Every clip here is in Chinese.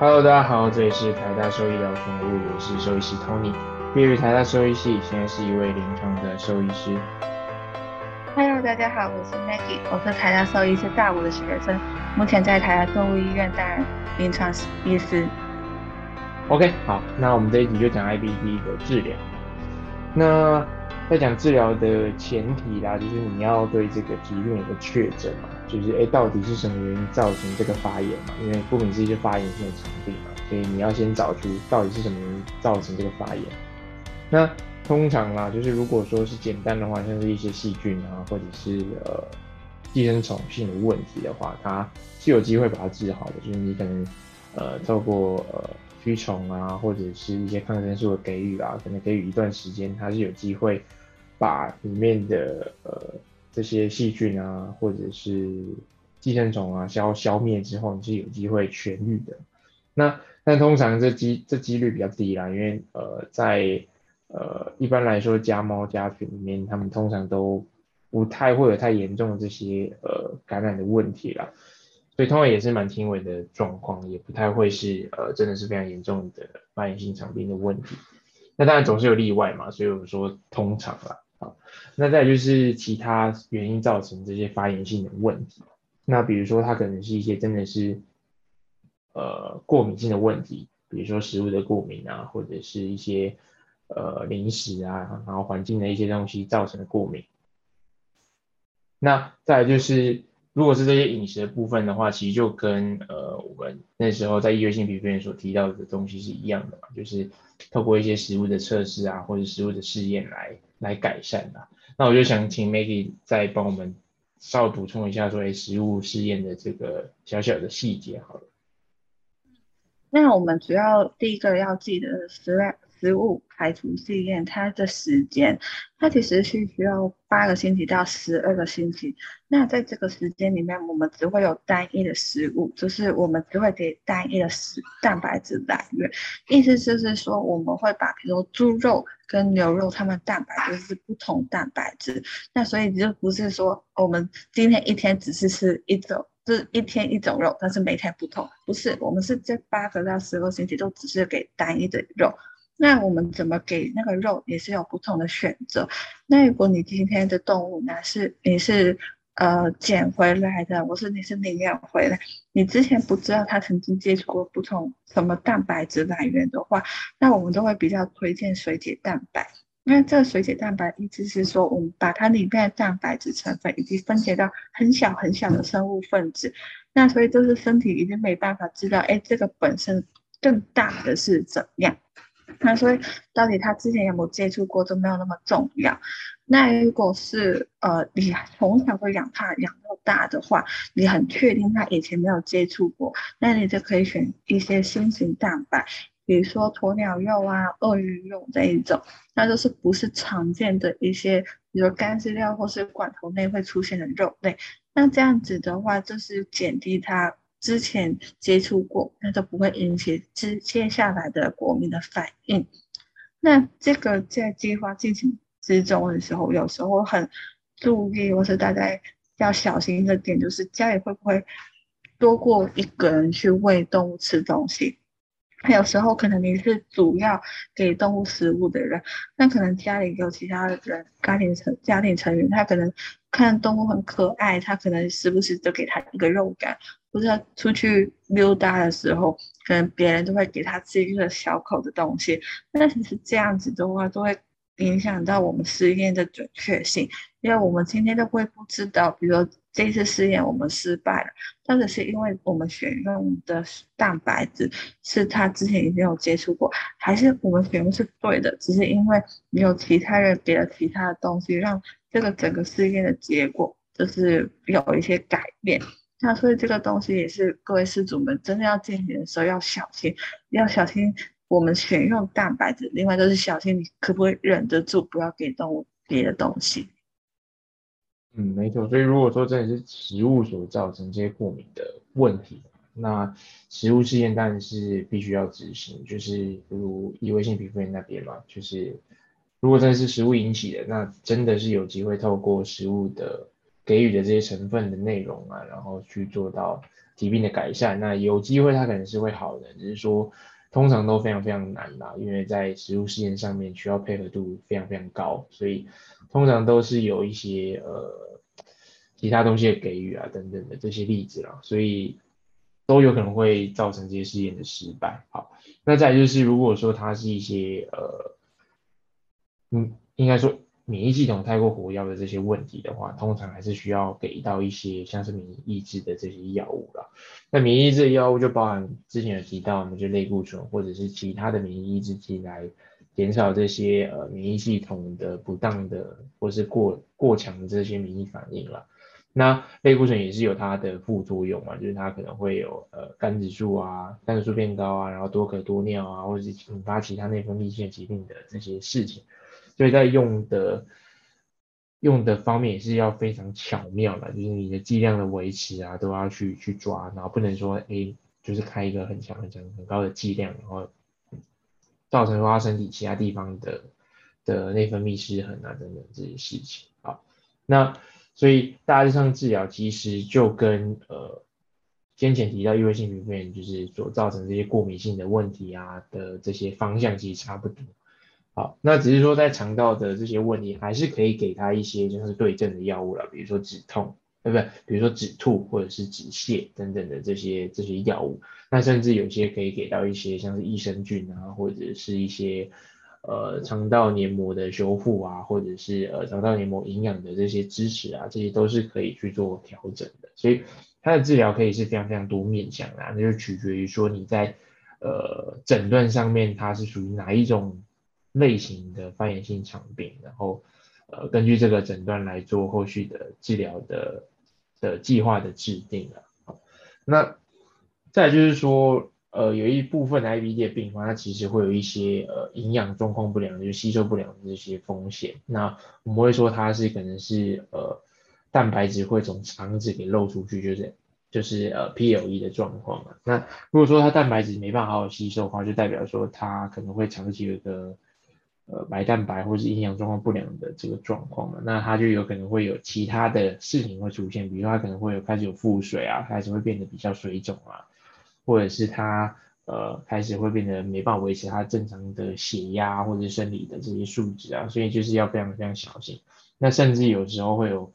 Hello，大家好，这里是台大兽医聊宠物，我是兽医师 Tony，毕业于台大兽医系，现在是一位临床的兽医师。Hello，大家好，我是 Maggie，我是台大兽医师大五的学生，目前在台大动物医院担任临床医师。OK，好，那我们这一集就讲 IBD 的治疗。那在讲治疗的前提啦，就是你要对这个疾病有个确诊嘛，就是哎，到底是什么原因造成这个发炎嘛？因为顾名思义是发炎性的疾病嘛，所以你要先找出到底是什么原因造成这个发炎。那通常啦，就是如果说是简单的话，像是一些细菌啊，或者是呃寄生虫性的问题的话，它是有机会把它治好的。就是你可能呃透过呃驱虫啊，或者是一些抗生素的给予啊，可能给予一段时间，它是有机会。把里面的呃这些细菌啊，或者是寄生虫啊消消灭之后，你是有机会痊愈的。那但通常这机这几率比较低啦，因为呃在呃一般来说家猫家犬里面，他们通常都不太会有太严重的这些呃感染的问题啦，所以通常也是蛮轻微的状况，也不太会是呃真的是非常严重的慢性肠病的问题。那当然总是有例外嘛，所以我们说通常啦。那再就是其他原因造成这些发炎性的问题。那比如说它可能是一些真的是呃过敏性的问题，比如说食物的过敏啊，或者是一些呃零食啊，然后环境的一些东西造成的过敏。那再就是。如果是这些饮食的部分的话，其实就跟呃我们那时候在医学性皮肤炎所提到的东西是一样的，就是透过一些食物的测试啊，或者食物的试验来来改善的。那我就想请 Maggie 再帮我们稍补充一下，说食物试验的这个小小的细节好了。那我们主要第一个要记得是。食物排除试验，它的时间，它其实是需要八个星期到十二个星期。那在这个时间里面，我们只会有单一的食物，就是我们只会给单一的食蛋白质来源。意思就是说，我们会把比如猪肉跟牛肉，它们蛋白质是不同蛋白质。那所以就不是说我们今天一天只是吃一种，是一天一种肉，但是每天不同。不是，我们是这八个到十个星期都只是给单一的肉。那我们怎么给那个肉也是有不同的选择。那如果你今天的动物呢是你是呃捡回来的，或是你是领养回来，你之前不知道它曾经接触过不同什么蛋白质来源的话，那我们都会比较推荐水解蛋白。那这个水解蛋白意思是说，我们把它里面的蛋白质成分以及分解到很小很小的生物分子，那所以就是身体已经没办法知道，哎，这个本身更大的是怎样。那所以到底他之前有没有接触过，就没有那么重要。那如果是呃你从小会养它养到大的话，你很确定他以前没有接触过，那你就可以选一些新型蛋白，比如说鸵鸟肉啊、鳄鱼肉这一种，那就是不是常见的一些，比如干饲料或是罐头内会出现的肉类。那这样子的话，就是减低它。之前接触过，那就不会引起之接下来的过敏的反应。那这个在计划进行之中的时候，有时候很注意，或是大家要小心的点，就是家里会不会多过一个人去喂动物吃东西？有时候可能你是主要给动物食物的人，那可能家里有其他的人，家庭成家庭成员，他可能看动物很可爱，他可能时不时就给他一个肉干。或者出去溜达的时候，可能别人都会给他吃一个小口的东西。那其实这样子的话，都会影响到我们试验的准确性，因为我们今天都会不知道，比如说这次试验我们失败了，到底是因为我们选用的蛋白质是他之前已经有接触过，还是我们选用是对的，只是因为没有其他人给了其他的东西，让这个整个试验的结果就是有一些改变。那所以这个东西也是各位施主们真的要进行的时候要小心，要小心我们选用蛋白质，另外就是小心你可不可以忍得住不要给动物别的东西。嗯，没错。所以如果说真的是食物所造成这些过敏的问题，那食物试验当然是必须要执行，就是如异位性皮肤炎那边嘛，就是如果真的是食物引起的，那真的是有机会透过食物的。给予的这些成分的内容啊，然后去做到疾病的改善。那有机会它可能是会好的，只是说通常都非常非常难啦，因为在食物试验上面需要配合度非常非常高，所以通常都是有一些呃其他东西的给予啊等等的这些例子啦，所以都有可能会造成这些试验的失败。好，那再就是如果说它是一些呃，嗯，应该说。免疫系统太过活跃的这些问题的话，通常还是需要给到一些像是免疫抑制的这些药物了。那免疫抑制药物就包含之前有提到，我们就类固醇或者是其他的免疫抑制剂来减少这些呃免疫系统的不当的或是过过强的这些免疫反应了。那类固醇也是有它的副作用嘛，就是它可能会有呃肝指数啊、肝指数变高啊，然后多咳多尿啊，或者是引发其他内分泌腺疾病的这些事情。所以在用的用的方面也是要非常巧妙的，就是你的剂量的维持啊，都要去去抓，然后不能说哎，就是开一个很强很强很高的剂量，然后造成说他身体其他地方的的内分泌失衡啊等等这些事情啊。那所以大致上治疗其实就跟呃先前提到异位性皮肤炎就是所造成这些过敏性的问题啊的这些方向其实差不多。好，那只是说在肠道的这些问题，还是可以给他一些就是对症的药物了，比如说止痛，对不对？比如说止吐或者是止泻等等的这些这些药物。那甚至有些可以给到一些像是益生菌啊，或者是一些呃肠道黏膜的修复啊，或者是呃肠道黏膜营养的这些支持啊，这些都是可以去做调整的。所以它的治疗可以是非常非常多面向的，那就取决于说你在呃诊断上面它是属于哪一种。类型的发炎性肠病，然后呃根据这个诊断来做后续的治疗的的计划的制定啊。那再就是说呃有一部分的 IBD 的病患，它其实会有一些呃营养状况不良，就吸收不良的这些风险。那我们会说它是可能是呃蛋白质会从肠子给漏出去，就是就是呃 PLE 的状况嘛。那如果说它蛋白质没办法好好吸收的话，就代表说它可能会长期有一个呃，白蛋白或是营养状况不良的这个状况嘛，那它就有可能会有其他的事情会出现，比如说它可能会有开始有腹水啊，开始会变得比较水肿啊，或者是它呃开始会变得没办法维持它正常的血压或者生理的这些数值啊，所以就是要非常非常小心。那甚至有时候会有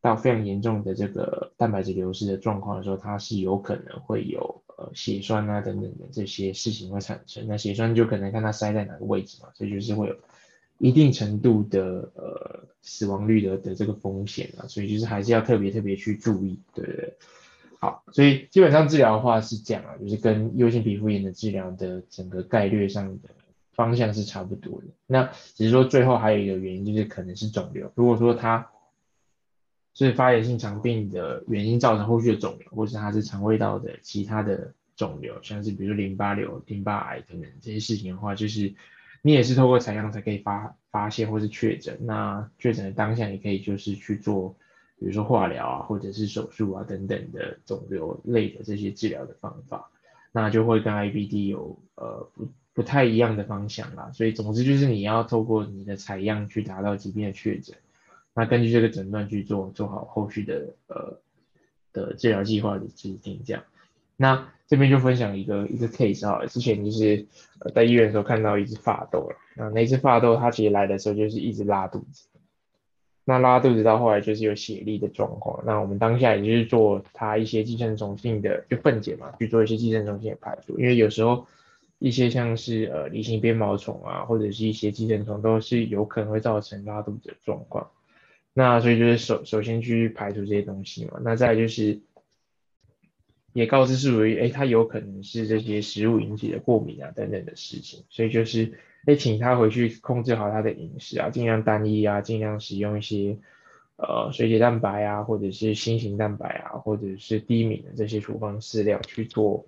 到非常严重的这个蛋白质流失的状况的时候，它是有可能会有。呃，血栓啊等等的这些事情会产生，那血栓就可能看它塞在哪个位置嘛，所以就是会有一定程度的呃死亡率的的这个风险啊，所以就是还是要特别特别去注意，对对对？好，所以基本上治疗的话是这样啊，就是跟优性皮肤炎的治疗的整个概率上的方向是差不多的。那只是说最后还有一个原因就是可能是肿瘤，如果说它是发炎性肠病的原因造成后续的肿瘤，或是它是肠胃道的其他的肿瘤，像是比如淋巴瘤、淋巴癌等等这些事情的话，就是你也是透过采样才可以发发现或是确诊。那确诊的当下，你可以就是去做，比如说化疗啊，或者是手术啊等等的肿瘤类的这些治疗的方法，那就会跟 IBD 有呃不不太一样的方向啦。所以总之就是你要透过你的采样去达到疾病的确诊。那根据这个诊断去做做好后续的呃的治疗计划的制定，这样。那这边就分享一个一个 case 啊，之前就是在医院的时候看到一只发豆了，那那只发豆它其实来的时候就是一直拉肚子，那拉肚子到后来就是有血痢的状况，那我们当下也就是做它一些寄生虫性的就分解嘛，去做一些寄生虫性的排除，因为有时候一些像是呃梨形鞭毛虫啊，或者是一些寄生虫都是有可能会造成拉肚子的状况。那所以就是首首先去排除这些东西嘛，那再就是，也告知是属于哎，他有可能是这些食物引起的过敏啊等等的事情，所以就是哎，请他回去控制好他的饮食啊，尽量单一啊，尽量使用一些呃水解蛋白啊，或者是新型蛋白啊，或者是低敏的这些处方饲料去做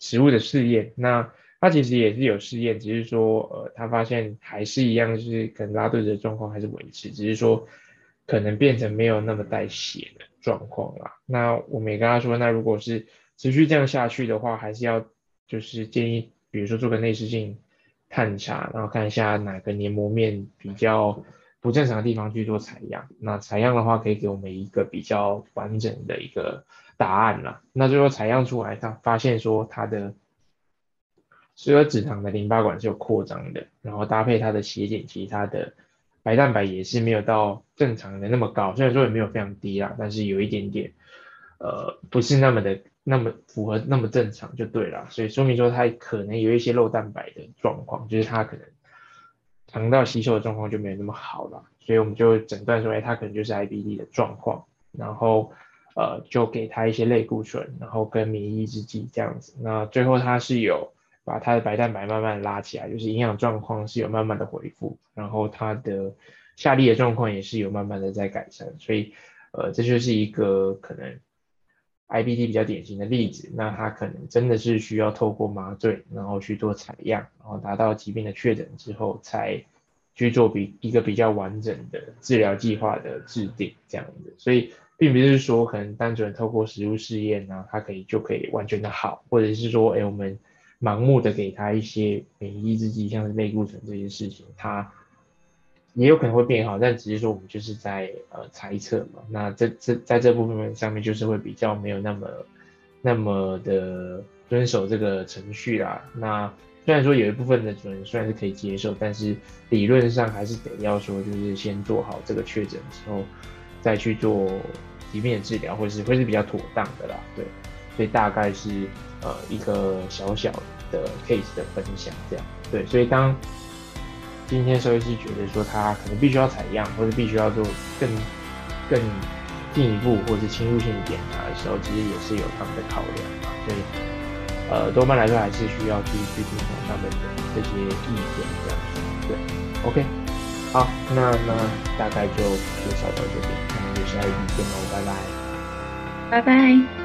食物的试验。那他其实也是有试验，只是说呃，他发现还是一样，就是可能拉肚子的状况还是维持，只是说。可能变成没有那么带血的状况啦。那我们也跟他说，那如果是持续这样下去的话，还是要就是建议，比如说做个内视镜探查，然后看一下哪个黏膜面比较不正常的地方去做采样。那采样的话，可以给我们一个比较完整的一个答案了。那最后采样出来，他发现说他的十二指肠的淋巴管是有扩张的，然后搭配他的血检，其他的白蛋白也是没有到正常的那么高，虽然说也没有非常低啦，但是有一点点，呃，不是那么的。那么符合那么正常就对了，所以说明说他可能有一些漏蛋白的状况，就是他可能肠道吸收的状况就没有那么好了，所以我们就诊断说，哎，他可能就是 IBD 的状况，然后呃就给他一些类固醇，然后跟免疫抑制剂这样子，那最后他是有把他的白蛋白慢慢拉起来，就是营养状况是有慢慢的恢复，然后他的下痢的状况也是有慢慢的在改善，所以呃这就是一个可能。IBD 比较典型的例子，那他可能真的是需要透过麻醉，然后去做采样，然后达到疾病的确诊之后，才去做比一个比较完整的治疗计划的制定这样子。所以并不是说可能单纯透过食物试验呢，它可以就可以完全的好，或者是说，哎，我们盲目的给他一些免疫制剂，像是类固醇这些事情，它。也有可能会变好，但只是说我们就是在呃猜测嘛。那这这在这部分上面就是会比较没有那么那么的遵守这个程序啦。那虽然说有一部分的主人虽然是可以接受，但是理论上还是得要说就是先做好这个确诊之后，再去做疾病的治疗，或是会是比较妥当的啦。对，所以大概是呃一个小小的 case 的分享这样。对，所以当。今天兽医师觉得说他可能必须要采样，或者必须要做更更进一步或者是侵入性检查的时候，其实也是有他们的考量嘛。所以，呃，多半来说还是需要去去听从他们的这些意见这样子。对，OK，好，那那大概就介绍到这边，那我们就下一集见喽，拜拜，拜拜。